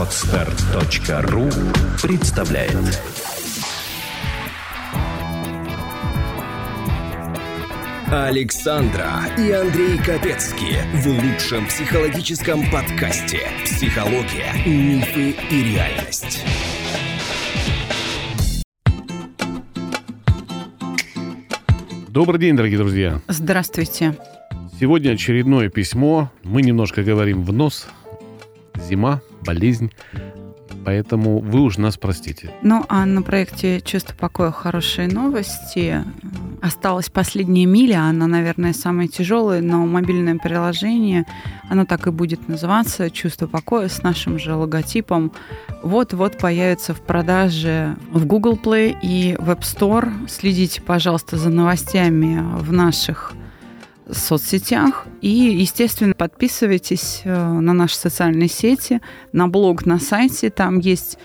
Отстар.ру представляет Александра и Андрей Капецки в лучшем психологическом подкасте «Психология, мифы и реальность». Добрый день, дорогие друзья. Здравствуйте. Сегодня очередное письмо. Мы немножко говорим в нос. Зима, болезнь. Поэтому вы уж нас простите. Ну, а на проекте «Чувство покоя. Хорошие новости» осталась последняя миля. Она, наверное, самая тяжелая, но мобильное приложение, оно так и будет называться «Чувство покоя» с нашим же логотипом. Вот-вот появится в продаже в Google Play и в App Store. Следите, пожалуйста, за новостями в наших соцсетях. И, естественно, подписывайтесь э, на наши социальные сети, на блог на сайте. Там есть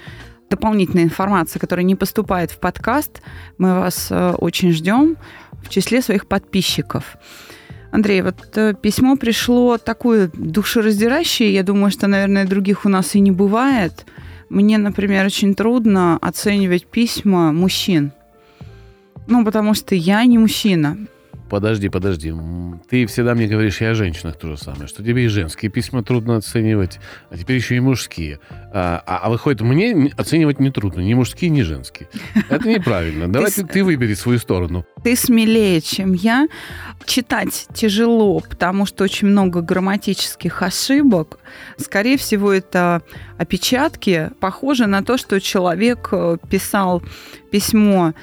дополнительная информация, которая не поступает в подкаст. Мы вас э, очень ждем в числе своих подписчиков. Андрей, вот э, письмо пришло такое душераздирающее. Я думаю, что, наверное, других у нас и не бывает. Мне, например, очень трудно оценивать письма мужчин. Ну, потому что я не мужчина. Подожди, подожди. Ты всегда мне говоришь и о женщинах то же самое, что тебе и женские письма трудно оценивать, а теперь еще и мужские. А, а, а выходит, мне оценивать не трудно, ни мужские, ни женские. Это неправильно. Давай ты, ты выбери свою сторону. Ты смелее, чем я. Читать тяжело, потому что очень много грамматических ошибок. Скорее всего, это опечатки. Похоже на то, что человек э, писал письмо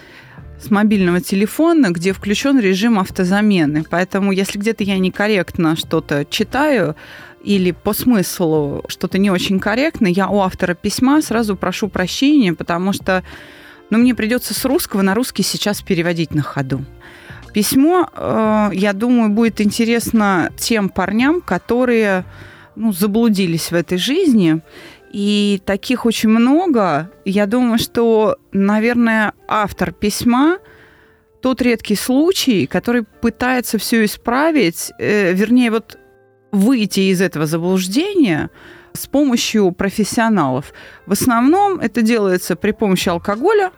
с мобильного телефона, где включен режим автозамены. Поэтому, если где-то я некорректно что-то читаю, или по смыслу что-то не очень корректно, я у автора письма сразу прошу прощения, потому что ну, мне придется с русского на русский сейчас переводить на ходу. Письмо, э, я думаю, будет интересно тем парням, которые ну, заблудились в этой жизни и таких очень много. Я думаю, что, наверное, автор письма тот редкий случай, который пытается все исправить, э, вернее, вот выйти из этого заблуждения с помощью профессионалов. В основном это делается при помощи алкоголя,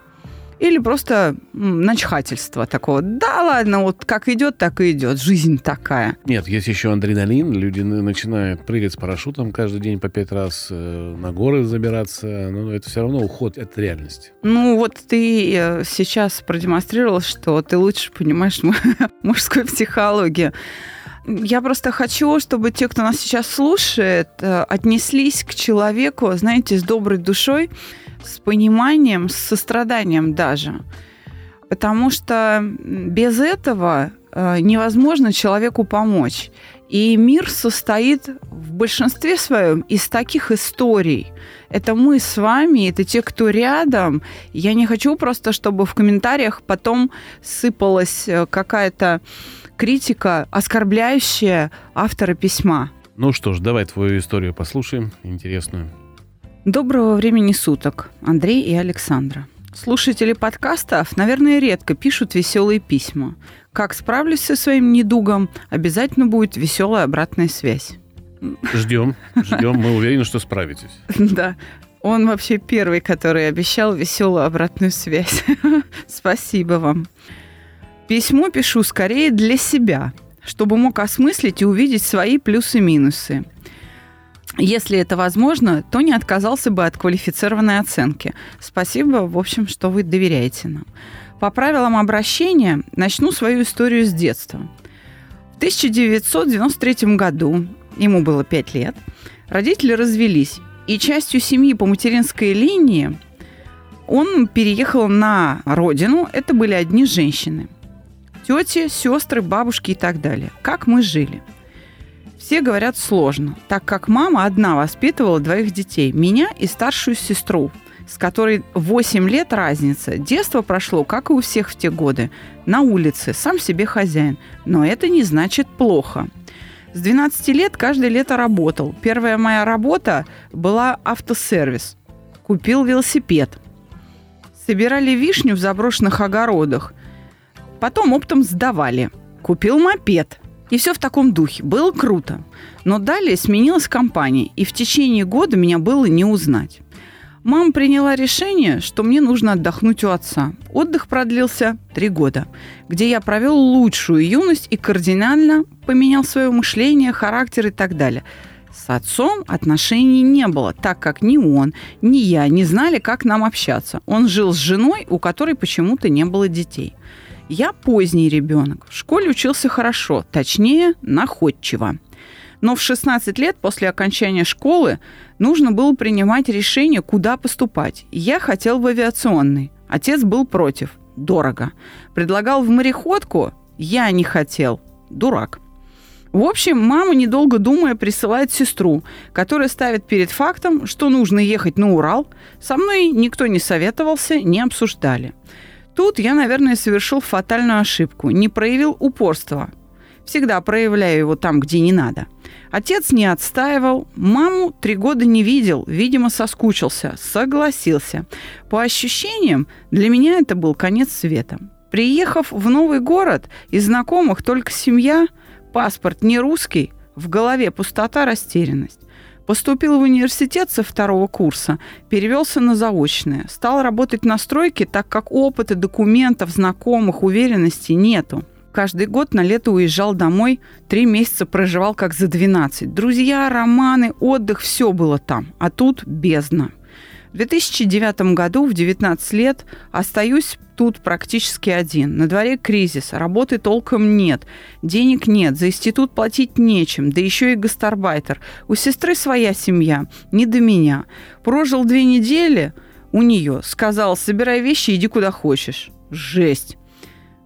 или просто начхательство такого. Да ладно, вот как идет, так и идет. Жизнь такая. Нет, есть еще адреналин. Люди начинают прыгать с парашютом каждый день по пять раз, э, на горы забираться. Но это все равно уход от реальности. Ну вот ты э, сейчас продемонстрировал, что ты лучше понимаешь мужскую психологию. Я просто хочу, чтобы те, кто нас сейчас слушает, э, отнеслись к человеку, знаете, с доброй душой, с пониманием, с состраданием даже. Потому что без этого э, невозможно человеку помочь. И мир состоит в большинстве своем из таких историй. Это мы с вами, это те, кто рядом. Я не хочу просто, чтобы в комментариях потом сыпалась э, какая-то критика, оскорбляющая автора письма. Ну что ж, давай твою историю послушаем, интересную. Доброго времени суток, Андрей и Александра. Слушатели подкастов, наверное, редко пишут веселые письма. Как справлюсь со своим недугом, обязательно будет веселая обратная связь. Ждем, ждем, мы уверены, что справитесь. Да, он вообще первый, который обещал веселую обратную связь. Спасибо вам. Письмо пишу скорее для себя, чтобы мог осмыслить и увидеть свои плюсы-минусы – если это возможно, то не отказался бы от квалифицированной оценки. Спасибо, в общем, что вы доверяете нам. По правилам обращения начну свою историю с детства. В 1993 году, ему было 5 лет, родители развелись, и частью семьи по материнской линии он переехал на родину. Это были одни женщины. Тети, сестры, бабушки и так далее. Как мы жили – все говорят сложно, так как мама одна воспитывала двоих детей, меня и старшую сестру, с которой 8 лет разница. Детство прошло, как и у всех в те годы, на улице, сам себе хозяин. Но это не значит плохо. С 12 лет каждое лето работал. Первая моя работа была автосервис. Купил велосипед. Собирали вишню в заброшенных огородах. Потом оптом сдавали. Купил мопед – И все в таком духе. Было круто. Но далее сменилась компания, и в течение года меня было не узнать. Мама приняла решение, что мне нужно отдохнуть у отца. Отдых продлился три года, где я провел лучшую юность и кардинально поменял свое мышление, характер и так далее. С отцом отношений не было, так как ни он, ни я не знали, как нам общаться. Он жил с женой, у которой почему-то не было детей. Я поздний ребенок. В школе учился хорошо, точнее, находчиво. Но в 16 лет после окончания школы нужно было принимать решение, куда поступать. Я хотел в авиационный. Отец был против. Дорого. Предлагал в мореходку. Я не хотел. Дурак. В общем, мама, недолго думая, присылает сестру, которая ставит перед фактом, что нужно ехать на Урал. Со мной никто не советовался, не обсуждали. Тут я, наверное, совершил фатальную ошибку. Не проявил упорства. Всегда проявляю его там, где не надо. Отец не отстаивал, маму три года не видел, видимо, соскучился, согласился. По ощущениям, для меня это был конец света. Приехав в новый город, из знакомых только семья, паспорт не русский, в голове пустота, растерянность. Поступил в университет со второго курса, перевелся на заочное. Стал работать на стройке, так как опыта, документов, знакомых, уверенности нету. Каждый год на лето уезжал домой, три месяца проживал как за 12. Друзья, романы, отдых, все было там. А тут бездна. В 2009 году, в 19 лет, остаюсь тут практически один. На дворе кризис, работы толком нет, денег нет, за институт платить нечем, да еще и гастарбайтер. У сестры своя семья, не до меня. Прожил две недели у нее, сказал, собирай вещи, иди куда хочешь. Жесть.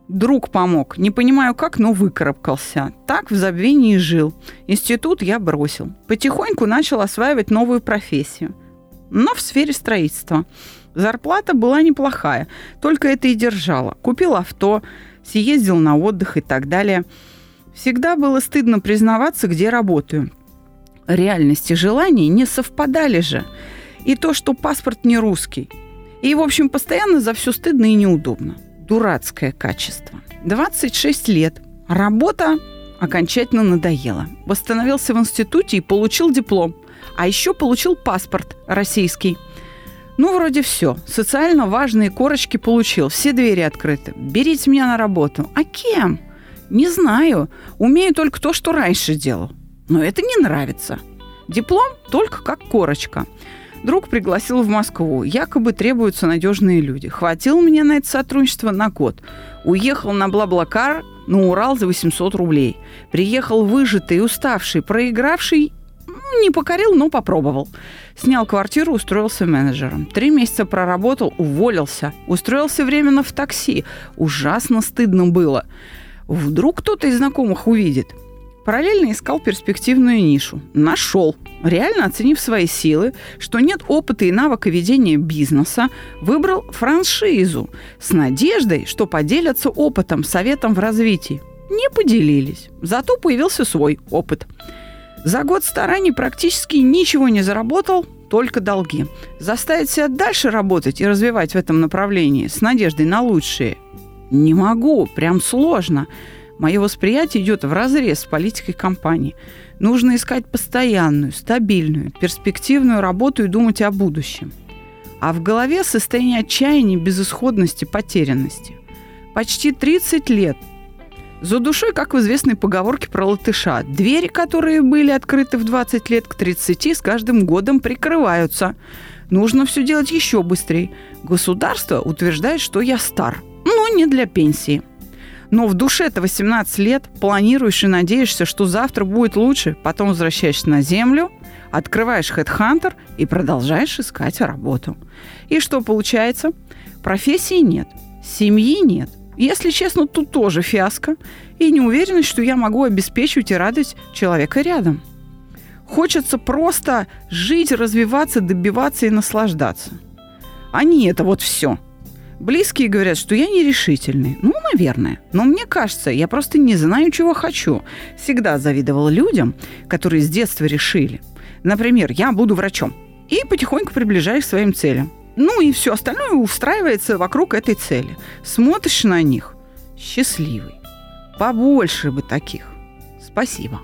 Друг помог. Не понимаю как, но выкарабкался. Так в забвении жил. Институт я бросил. Потихоньку начал осваивать новую профессию. Но в сфере строительства. Зарплата была неплохая. Только это и держало. Купил авто, съездил на отдых и так далее. Всегда было стыдно признаваться, где работаю. Реальность и желания не совпадали же. И то, что паспорт не русский. И, в общем, постоянно за все стыдно и неудобно дурацкое качество. 26 лет. Работа окончательно надоела. Восстановился в институте и получил диплом. А еще получил паспорт российский. Ну, вроде все. Социально важные корочки получил. Все двери открыты. Берите меня на работу. А кем? Не знаю. Умею только то, что раньше делал. Но это не нравится. Диплом только как корочка. Друг пригласил в Москву. Якобы требуются надежные люди. Хватил меня на это сотрудничество на год. Уехал на Блаблакар на Урал за 800 рублей. Приехал выжатый, уставший, проигравший ну, не покорил, но попробовал. Снял квартиру, устроился менеджером. Три месяца проработал, уволился. Устроился временно в такси. Ужасно стыдно было. Вдруг кто-то из знакомых увидит. Параллельно искал перспективную нишу. Нашел. Реально оценив свои силы, что нет опыта и навыка ведения бизнеса, выбрал франшизу с надеждой, что поделятся опытом, советом в развитии. Не поделились. Зато появился свой опыт. За год стараний практически ничего не заработал, только долги. Заставить себя дальше работать и развивать в этом направлении с надеждой на лучшее не могу, прям сложно. Мое восприятие идет в разрез с политикой компании. Нужно искать постоянную, стабильную, перспективную работу и думать о будущем. А в голове состояние отчаяния, безысходности, потерянности. Почти 30 лет. За душой, как в известной поговорке про латыша, двери, которые были открыты в 20 лет к 30, с каждым годом прикрываются. Нужно все делать еще быстрее. Государство утверждает, что я стар, но не для пенсии. Но в душе это 18 лет, планируешь и надеешься, что завтра будет лучше, потом возвращаешься на землю, открываешь HeadHunter и продолжаешь искать работу. И что получается? Профессии нет, семьи нет. Если честно, тут тоже фиаско. И неуверенность, что я могу обеспечивать и радовать человека рядом. Хочется просто жить, развиваться, добиваться и наслаждаться. А не это вот все – Близкие говорят, что я нерешительный. Ну, наверное. Но мне кажется, я просто не знаю, чего хочу. Всегда завидовала людям, которые с детства решили. Например, я буду врачом. И потихоньку приближаюсь к своим целям. Ну и все остальное устраивается вокруг этой цели. Смотришь на них. Счастливый. Побольше бы таких. Спасибо.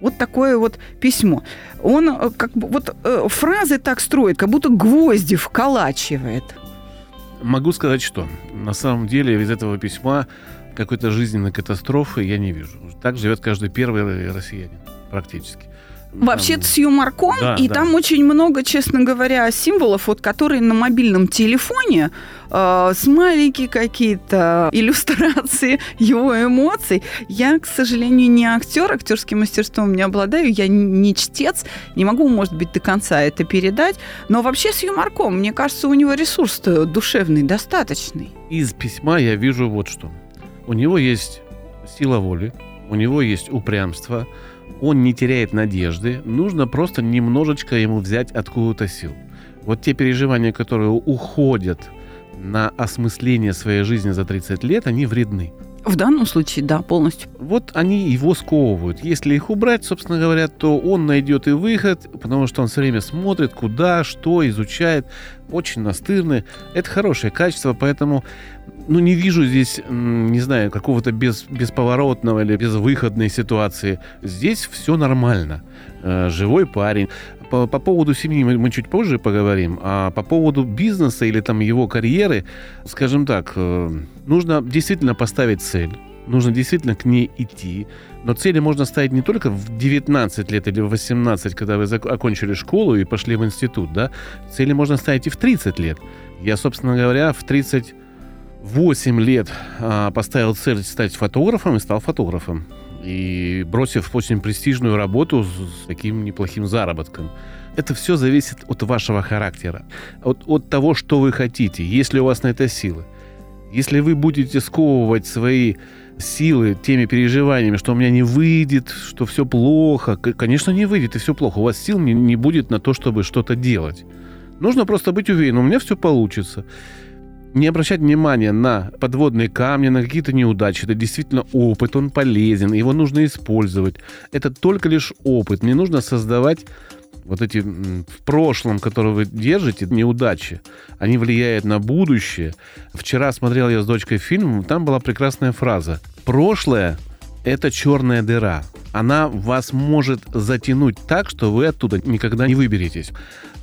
Вот такое вот письмо. Он э, как бы вот э, фразы так строит, как будто гвозди вколачивает. Могу сказать, что на самом деле из этого письма какой-то жизненной катастрофы я не вижу. Так живет каждый первый россиянин практически. Вообще-то с юморком, Да, и да. там очень много, честно говоря, символов, вот которые на мобильном телефоне, э, смайлики какие-то, иллюстрации его эмоций. Я, к сожалению, не актер, актерским мастерством не обладаю, я не чтец, не могу, может быть, до конца это передать, но вообще с юморком, мне кажется, у него ресурс душевный достаточный. Из письма я вижу вот что. У него есть сила воли, у него есть упрямство, он не теряет надежды, нужно просто немножечко ему взять откуда-то сил. Вот те переживания, которые уходят на осмысление своей жизни за 30 лет, они вредны. В данном случае, да, полностью. Вот они его сковывают. Если их убрать, собственно говоря, то он найдет и выход, потому что он все время смотрит, куда, что, изучает. Очень настырный. Это хорошее качество, поэтому ну, не вижу здесь, не знаю, какого-то без, бесповоротного или безвыходной ситуации. Здесь все нормально. Э, живой парень. По, по поводу семьи мы, мы чуть позже поговорим, а по поводу бизнеса или там его карьеры, скажем так, э, нужно действительно поставить цель, нужно действительно к ней идти, но цели можно ставить не только в 19 лет или в 18, когда вы окончили школу и пошли в институт, да, цели можно ставить и в 30 лет. Я, собственно говоря, в 38 лет а, поставил цель стать фотографом и стал фотографом. И бросив очень престижную работу с таким неплохим заработком. Это все зависит от вашего характера, от, от того, что вы хотите, если у вас на это силы. Если вы будете сковывать свои силы теми переживаниями, что у меня не выйдет, что все плохо, конечно, не выйдет, и все плохо. У вас сил не, не будет на то, чтобы что-то делать. Нужно просто быть уверенным, у меня все получится. Не обращать внимания на подводные камни, на какие-то неудачи. Это действительно опыт, он полезен, его нужно использовать. Это только лишь опыт. Не нужно создавать вот эти в прошлом, которые вы держите, неудачи, они влияют на будущее. Вчера смотрел я с дочкой фильм, там была прекрасная фраза. Прошлое – это черная дыра. Она вас может затянуть так, что вы оттуда никогда не выберетесь.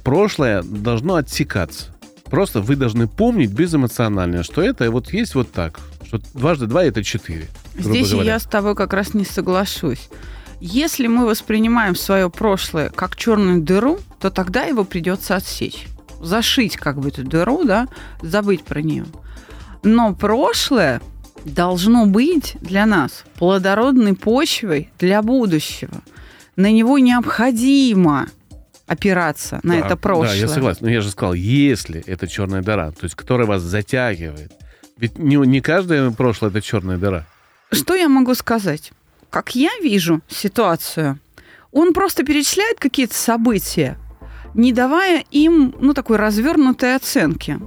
Прошлое должно отсекаться. Просто вы должны помнить безэмоционально, что это вот есть вот так. Что дважды два – это четыре. Здесь говоря. я с тобой как раз не соглашусь. Если мы воспринимаем свое прошлое как черную дыру, то тогда его придется отсечь. Зашить как бы эту дыру, да, забыть про нее. Но прошлое должно быть для нас плодородной почвой для будущего. На него необходимо опираться, на Да, это прошлое. Да, я согласен. Но я же сказал, если это черная дыра, то есть которая вас затягивает. Ведь не, не каждое прошлое это черная дыра. Что я могу сказать? Как я вижу ситуацию, он просто перечисляет какие-то события, не давая им, ну, такой развернутой оценки.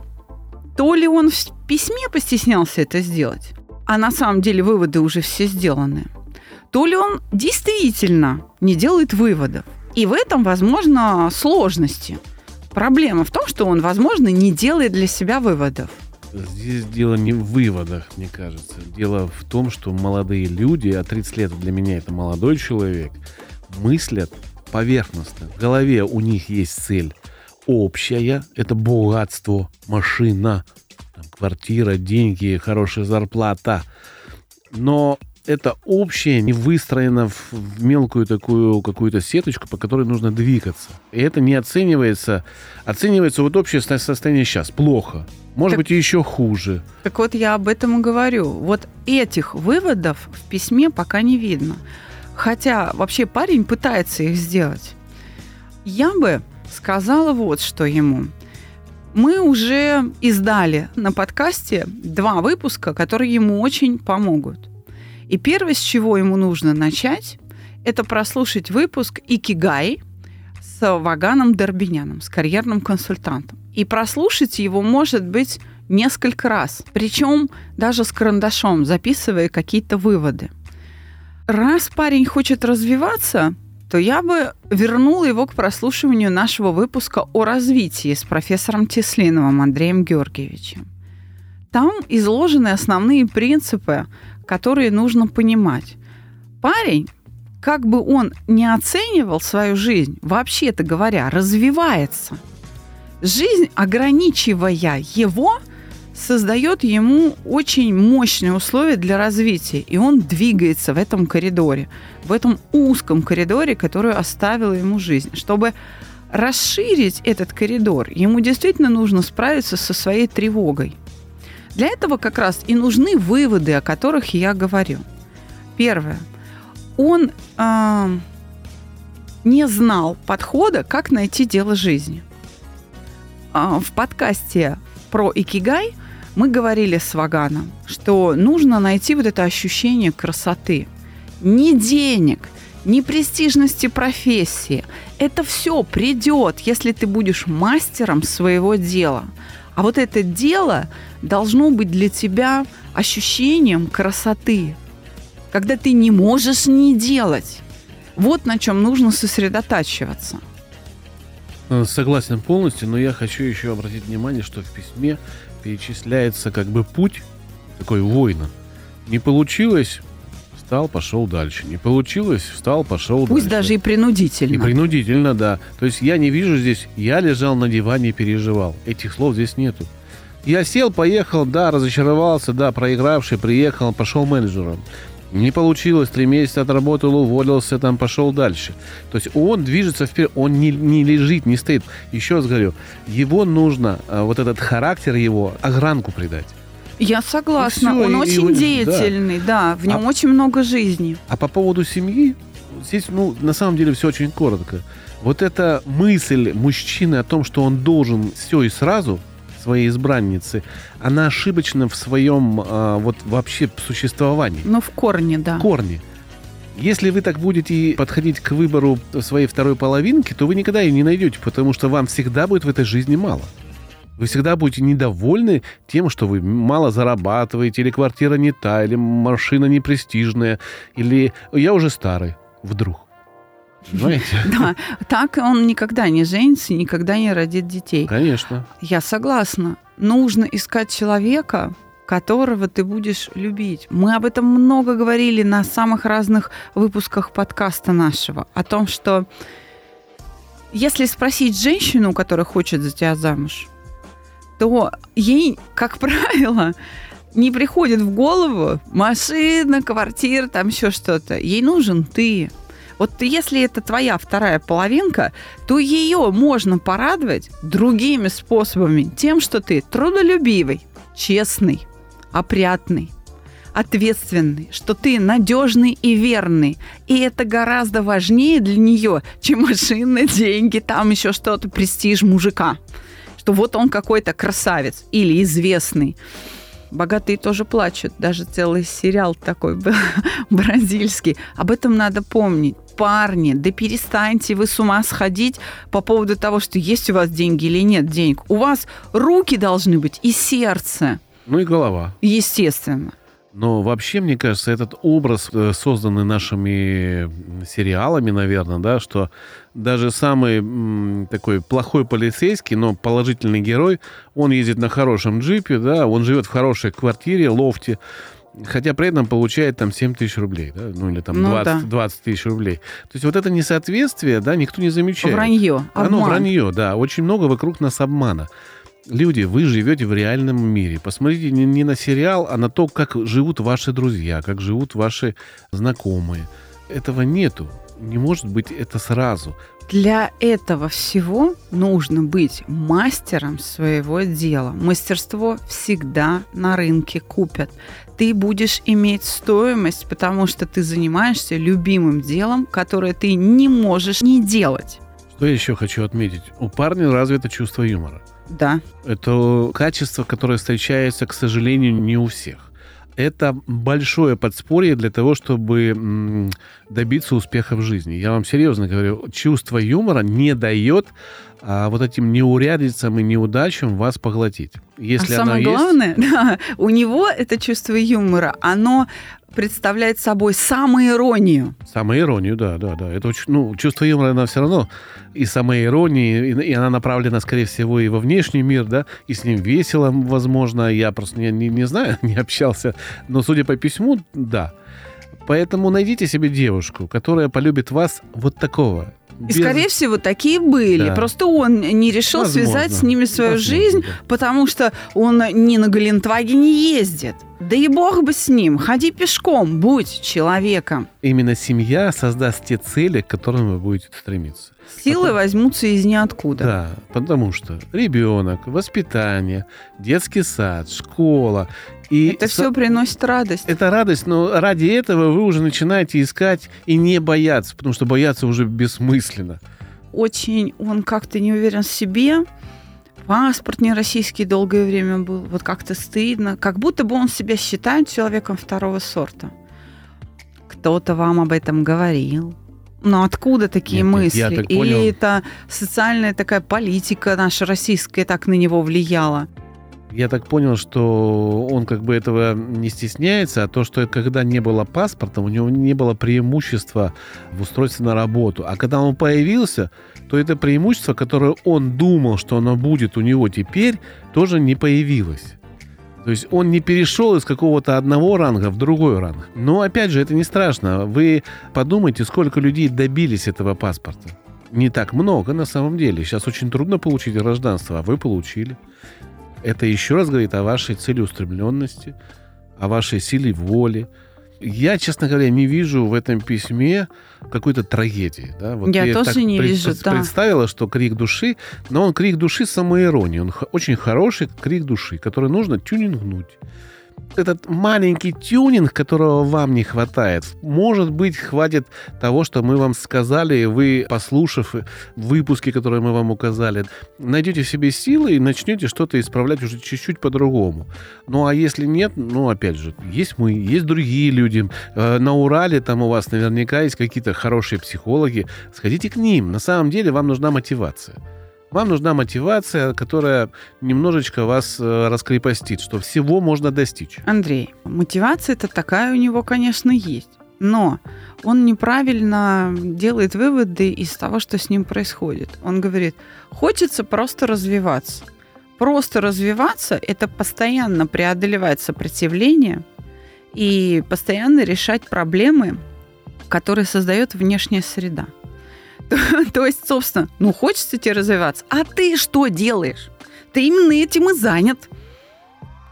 То ли он в письме постеснялся это сделать, а на самом деле выводы уже все сделаны, то ли он действительно не делает выводов. И в этом, возможно, сложности. Проблема в том, что он, возможно, не делает для себя выводов. Здесь дело не в выводах, мне кажется. Дело в том, что молодые люди, а 30 лет для меня это молодой человек, мыслят поверхностно. В голове у них есть цель общая, это богатство, машина, квартира, деньги, хорошая зарплата. Но это общее не выстроено в, мелкую такую какую-то сеточку, по которой нужно двигаться. И это не оценивается. Оценивается вот общее со- состояние сейчас. Плохо. Может Так- быть, и еще хуже. Так вот я об этом и говорю. Вот этих выводов в письме пока не видно. Хотя вообще парень пытается их сделать. Я бы сказала вот что ему. Мы уже издали на подкасте два выпуска, которые ему очень помогут. И первое, с чего ему нужно начать, это прослушать выпуск «Икигай» с Ваганом Дорбиняном, с карьерным консультантом. И прослушать его, может быть, несколько раз. Причем даже с карандашом, записывая какие-то выводы. Раз парень хочет развиваться, то я бы вернула его к прослушиванию нашего выпуска о развитии с профессором Теслиновым Андреем Георгиевичем. Там изложены основные принципы, которые нужно понимать. Парень как бы он не оценивал свою жизнь, вообще-то говоря, развивается. Жизнь, ограничивая его, создает ему очень мощные условия для развития, и он двигается в этом коридоре, в этом узком коридоре, который оставила ему жизнь. Чтобы расширить этот коридор, ему действительно нужно справиться со своей тревогой. Для этого как раз и нужны выводы, о которых я говорю. Первое. Он э, не знал подхода, как найти дело жизни. Э, в подкасте про икигай мы говорили с Ваганом, что нужно найти вот это ощущение красоты. Не денег, не престижности профессии. Это все придет, если ты будешь мастером своего дела. А вот это дело должно быть для тебя ощущением красоты, когда ты не можешь не делать. Вот на чем нужно сосредотачиваться. Э, согласен полностью, но я хочу еще обратить внимание, что в письме перечисляется как бы путь такой воина. Не получилось, встал, пошел дальше. Не получилось, встал, пошел Пусть дальше. даже и принудительно. И принудительно, да. То есть я не вижу здесь, я лежал на диване и переживал. Этих слов здесь нету. Я сел, поехал, да, разочаровался, да, проигравший, приехал, пошел менеджером. Не получилось, три месяца отработал, уволился, там пошел дальше. То есть он движется вперед, он не, не лежит, не стоит. Еще раз говорю, его нужно, а, вот этот характер его, огранку придать. Я согласна, всё, он и- и очень да. деятельный, да, в нем А- очень много жизни. А по поводу семьи, здесь, ну, на самом деле все очень коротко. Вот эта мысль мужчины о том, что он должен все и сразу своей избраннице, она ошибочна в своем а, вот вообще существовании. Ну, в корне, да. корни. Если вы так будете подходить к выбору своей второй половинки, то вы никогда ее не найдете, потому что вам всегда будет в этой жизни мало. Вы всегда будете недовольны тем, что вы мало зарабатываете, или квартира не та, или машина не престижная, или я уже старый, вдруг. Понимаете? Да, так он никогда не женится, никогда не родит детей. Конечно. Я согласна. Нужно искать человека, которого ты будешь любить. Мы об этом много говорили на самых разных выпусках подкаста нашего. О том, что если спросить женщину, которая хочет за тебя замуж, то ей, как правило, не приходит в голову машина, квартира, там еще что-то. Ей нужен ты. Вот если это твоя вторая половинка, то ее можно порадовать другими способами. Тем, что ты трудолюбивый, честный, опрятный, ответственный, что ты надежный и верный. И это гораздо важнее для нее, чем машины, деньги, там еще что-то, престиж мужика. Что вот он какой-то красавец или известный. Богатые тоже плачут. Даже целый сериал такой был бразильский. Об этом надо помнить. Парни, да перестаньте вы с ума сходить по поводу того, что есть у вас деньги или нет денег. У вас руки должны быть и сердце, Ну и голова. естественно. Но вообще, мне кажется, этот образ, э, созданный нашими сериалами, наверное, да, что даже самый м, такой плохой полицейский, но положительный герой, он ездит на хорошем джипе, да, он живет в хорошей квартире, лофте, хотя при этом получает там 7 тысяч рублей, да, ну или там Ну 20, да. 20 тысяч рублей. То есть вот это несоответствие, да, никто не замечает. Вранье, А, ну, обман. вранье, да. Очень много вокруг нас обмана. Люди, вы живете в реальном мире. Посмотрите не, не на сериал, а на то, как живут ваши друзья, как живут ваши знакомые. Этого нету. Не может быть это сразу. Для этого всего нужно быть мастером своего дела. Мастерство всегда на рынке купят. Ты будешь иметь стоимость, потому что ты занимаешься любимым делом, которое ты не можешь не делать. Что я еще хочу отметить? У парня развито чувство юмора. Да. Это качество, которое встречается, к сожалению, не у всех. Это большое подспорье для того, чтобы добиться успеха в жизни. Я вам серьезно говорю, чувство юмора не дает а, вот этим неурядицам и неудачам вас поглотить. Если а самое есть, главное, да, у него это чувство юмора, оно представляет собой самоиронию. Самоиронию, да, да, да. Это очень, ну, чувство юмора, оно все равно и самоиронии, и, и она направлена, скорее всего, и во внешний мир, да, и с ним весело, возможно. Я просто не, не, не знаю, не общался, но судя по письму, да. Поэтому найдите себе девушку, которая полюбит вас вот такого. И, Без- скорее всего, такие были. Да. Просто он не решил Возможно. связать с ними свою Возможно, жизнь, да. потому что он не на Галентвагене ездит. Да и бог бы с ним. Ходи пешком, будь человеком. Именно семья создаст те цели, к которым вы будете стремиться. Силы возьмутся из ниоткуда. Да, потому что ребенок, воспитание, детский сад, школа. И Это все приносит радость. Это радость, но ради этого вы уже начинаете искать и не бояться, потому что бояться уже бессмысленно. Очень он как-то не уверен в себе. Паспорт не российский долгое время был. Вот как-то стыдно. Как будто бы он себя считает человеком второго сорта. Кто-то вам об этом говорил. Но откуда такие Нет, нет, мысли? я так Или понял. это социальная такая политика наша российская так на него влияла? Я так понял, что он как бы этого не стесняется, а то, что когда не было паспорта, у него не было преимущества в устройстве на работу. А когда он появился, то это преимущество, которое он думал, что оно будет у него теперь, тоже не появилось. То есть он не перешел из какого-то одного ранга в другой ранг. Но опять же, это не страшно. Вы подумайте, сколько людей добились этого паспорта. Не так много на самом деле. Сейчас очень трудно получить гражданство, а вы получили. Это еще раз говорит о вашей целеустремленности, о вашей силе воли. Я, честно говоря, не вижу в этом письме какой-то трагедии. Да? Вот Я тоже так не вижу, да. представила, что крик души, но он крик души с самоиронией. Он очень хороший крик души, который нужно тюнингнуть. Этот маленький тюнинг, которого вам не хватает, может быть, хватит того, что мы вам сказали, и вы, послушав выпуски, которые мы вам указали, найдете в себе силы и начнете что-то исправлять уже чуть-чуть по-другому. Ну, а если нет, ну, опять же, есть мы, есть другие люди. Э, На Урале там у вас наверняка есть какие-то хорошие психологи. Сходите к ним. На самом деле вам нужна мотивация. Вам нужна мотивация, которая немножечко вас э, раскрепостит, что всего можно достичь. Андрей, мотивация это такая у него, конечно, есть. Но он неправильно делает выводы из того, что с ним происходит. Он говорит, хочется просто развиваться. Просто развиваться – это постоянно преодолевать сопротивление и постоянно решать проблемы, которые создает внешняя среда. То, есть, собственно, ну хочется тебе развиваться, а ты что делаешь? Ты именно этим и занят.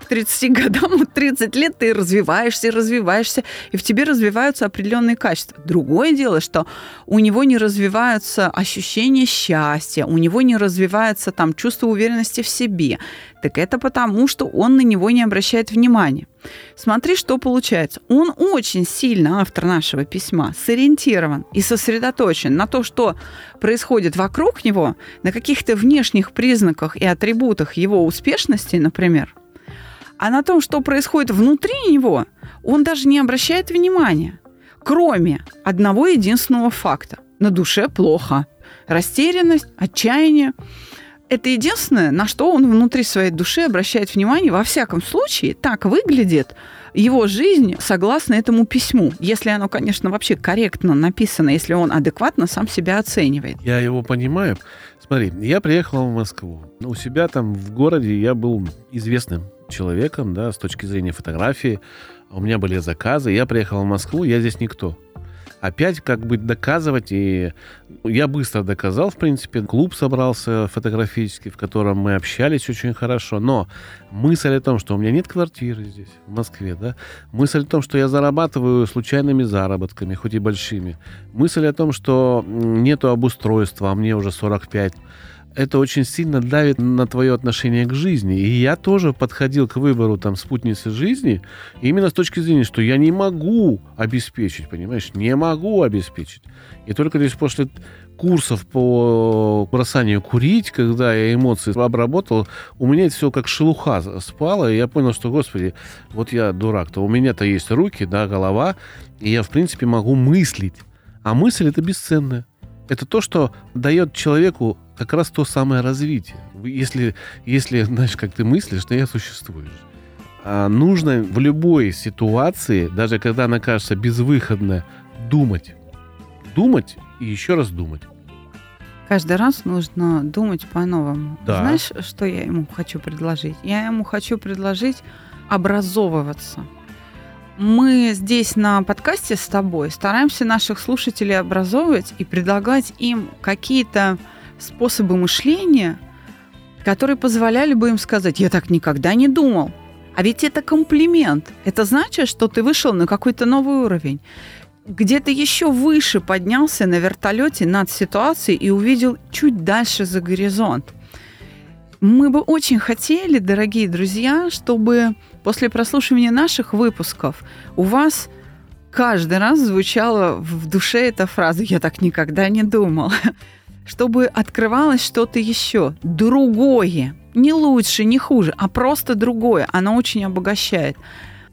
К 30 годам, вот 30 лет ты развиваешься, развиваешься, и в тебе развиваются определенные качества. Другое дело, что у него не развиваются ощущения счастья, у него не развивается там чувство уверенности в себе. Так это потому, что он на него не обращает внимания. Смотри, что получается. Он очень сильно, автор нашего письма, сориентирован и сосредоточен на то, что происходит вокруг него, на каких-то внешних признаках и атрибутах его успешности, например, а на том, что происходит внутри него, он даже не обращает внимания. Кроме одного единственного факта. На душе плохо. Растерянность, отчаяние. Это единственное, на что он внутри своей души обращает внимание. Во всяком случае, так выглядит его жизнь согласно этому письму. Если оно, конечно, вообще корректно написано, если он адекватно сам себя оценивает. Я его понимаю. Смотри, я приехал в Москву. У себя там в городе я был известным человеком, да, с точки зрения фотографии. У меня были заказы. Я приехал в Москву, я здесь никто. Опять как бы доказывать, и я быстро доказал, в принципе. Клуб собрался фотографический, в котором мы общались очень хорошо. Но мысль о том, что у меня нет квартиры здесь, в Москве, да, мысль о том, что я зарабатываю случайными заработками, хоть и большими, мысль о том, что нету обустройства, а мне уже 45, это очень сильно давит на твое отношение к жизни. И я тоже подходил к выбору там спутницы жизни именно с точки зрения, что я не могу обеспечить, понимаешь, не могу обеспечить. И только лишь после курсов по бросанию курить, когда я эмоции обработал, у меня это все как шелуха спало, и я понял, что, господи, вот я дурак-то, у меня-то есть руки, да, голова, и я, в принципе, могу мыслить. А мысль — это бесценная. Это то, что дает человеку как раз то самое развитие. Если, если знаешь, как ты мыслишь, то я существуешь. А нужно в любой ситуации, даже когда она кажется безвыходной, думать. Думать и еще раз думать. Каждый раз нужно думать по-новому. Да. Знаешь, что я ему хочу предложить? Я ему хочу предложить образовываться. Мы здесь на подкасте с тобой стараемся наших слушателей образовывать и предлагать им какие-то способы мышления, которые позволяли бы им сказать, я так никогда не думал. А ведь это комплимент. Это значит, что ты вышел на какой-то новый уровень. Где-то еще выше поднялся на вертолете над ситуацией и увидел чуть дальше за горизонт. Мы бы очень хотели, дорогие друзья, чтобы после прослушивания наших выпусков у вас каждый раз звучала в душе эта фраза «Я так никогда не думал», чтобы открывалось что-то еще, другое, не лучше, не хуже, а просто другое. Оно очень обогащает.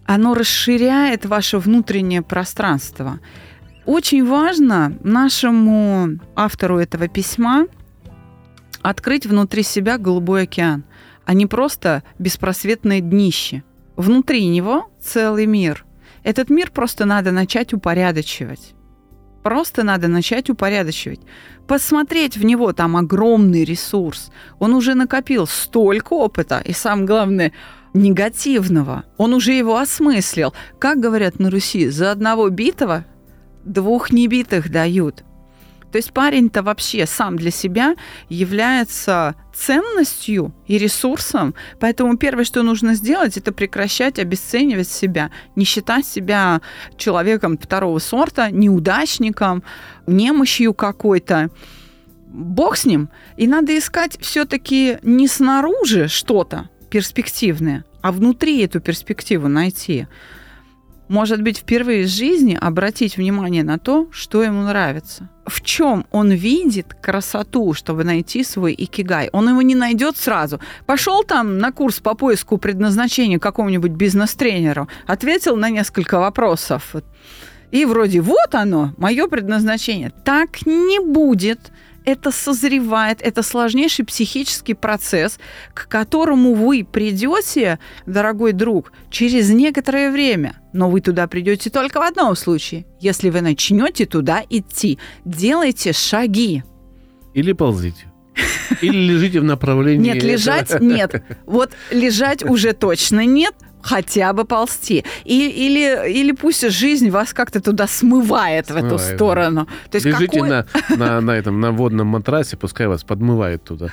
Оно расширяет ваше внутреннее пространство. Очень важно нашему автору этого письма – открыть внутри себя голубой океан, а не просто беспросветное днище. Внутри него целый мир. Этот мир просто надо начать упорядочивать. Просто надо начать упорядочивать. Посмотреть в него, там огромный ресурс. Он уже накопил столько опыта, и самое главное, негативного. Он уже его осмыслил. Как говорят на Руси, за одного битого двух небитых дают. То есть парень-то вообще сам для себя является ценностью и ресурсом, поэтому первое, что нужно сделать, это прекращать обесценивать себя, не считать себя человеком второго сорта, неудачником, немощью какой-то. Бог с ним. И надо искать все-таки не снаружи что-то перспективное, а внутри эту перспективу найти может быть, впервые в жизни обратить внимание на то, что ему нравится. В чем он видит красоту, чтобы найти свой икигай. Он его не найдет сразу. Пошел там на курс по поиску предназначения какому-нибудь бизнес-тренеру, ответил на несколько вопросов. И вроде вот оно, мое предназначение. Так не будет это созревает, это сложнейший психический процесс, к которому вы придете, дорогой друг, через некоторое время. Но вы туда придете только в одном случае, если вы начнете туда идти. Делайте шаги. Или ползите. Или лежите в направлении... Нет, лежать нет. Вот лежать уже точно нет, хотя бы ползти. И, или, или пусть жизнь вас как-то туда смывает, смывает в эту сторону. Да. То есть Лежите какой... на, на, на, этом, на водном матрасе, пускай вас подмывает туда,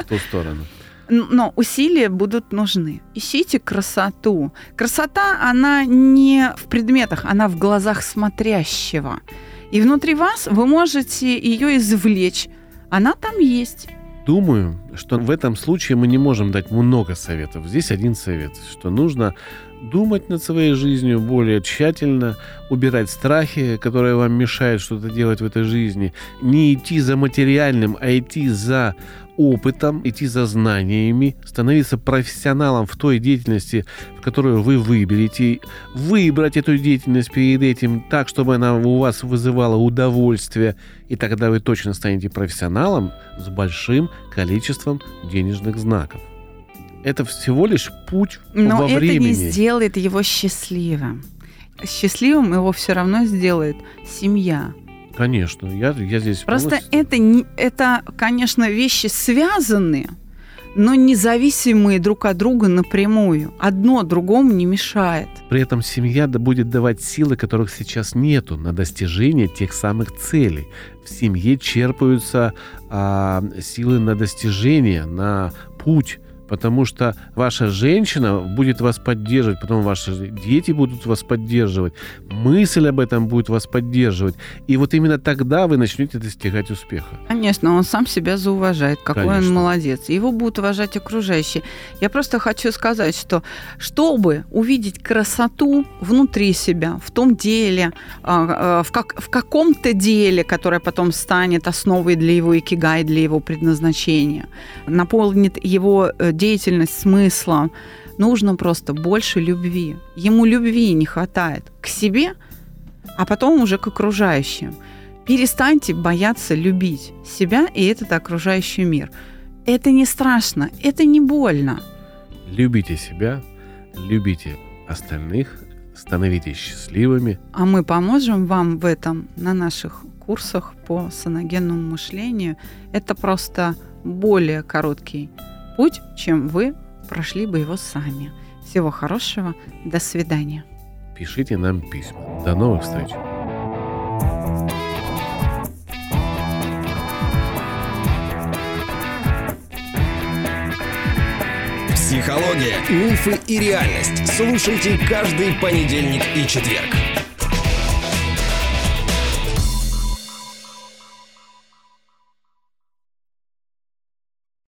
в ту сторону. Но усилия будут нужны. Ищите красоту. Красота, она не в предметах, она в глазах смотрящего. И внутри вас вы можете ее извлечь. Она там есть. Думаю, что в этом случае мы не можем дать много советов. Здесь один совет, что нужно думать над своей жизнью более тщательно, убирать страхи, которые вам мешают что-то делать в этой жизни, не идти за материальным, а идти за опытом, идти за знаниями, становиться профессионалом в той деятельности, в которую вы выберете, выбрать эту деятельность перед этим так, чтобы она у вас вызывала удовольствие, и тогда вы точно станете профессионалом с большим количеством денежных знаков. Это всего лишь путь Но во времени. Но это не сделает его счастливым. Счастливым его все равно сделает семья. Конечно, я, я здесь Просто полностью... это, это, конечно, вещи связанные, но независимые друг от друга напрямую. Одно другому не мешает. При этом семья будет давать силы, которых сейчас нету, на достижение тех самых целей. В семье черпаются а, силы на достижение, на путь потому что ваша женщина будет вас поддерживать, потом ваши дети будут вас поддерживать, мысль об этом будет вас поддерживать. И вот именно тогда вы начнете достигать успеха. Конечно, он сам себя зауважает, какой Конечно. он молодец. Его будут уважать окружающие. Я просто хочу сказать, что чтобы увидеть красоту внутри себя, в том деле, а, а, в, как, в каком-то деле, которое потом станет основой для его икигай, для его предназначения, наполнит его э, деятельность смыслом. Нужно просто больше любви. Ему любви не хватает к себе, а потом уже к окружающим. Перестаньте бояться любить себя и этот окружающий мир. Это не страшно, это не больно. Любите себя, любите остальных, становитесь счастливыми. А мы поможем вам в этом на наших курсах по саногенному мышлению. Это просто более короткий путь, чем вы прошли бы его сами. Всего хорошего, до свидания. пишите нам письма. До новых встреч. Психология, мифы и реальность. Слушайте каждый понедельник и четверг.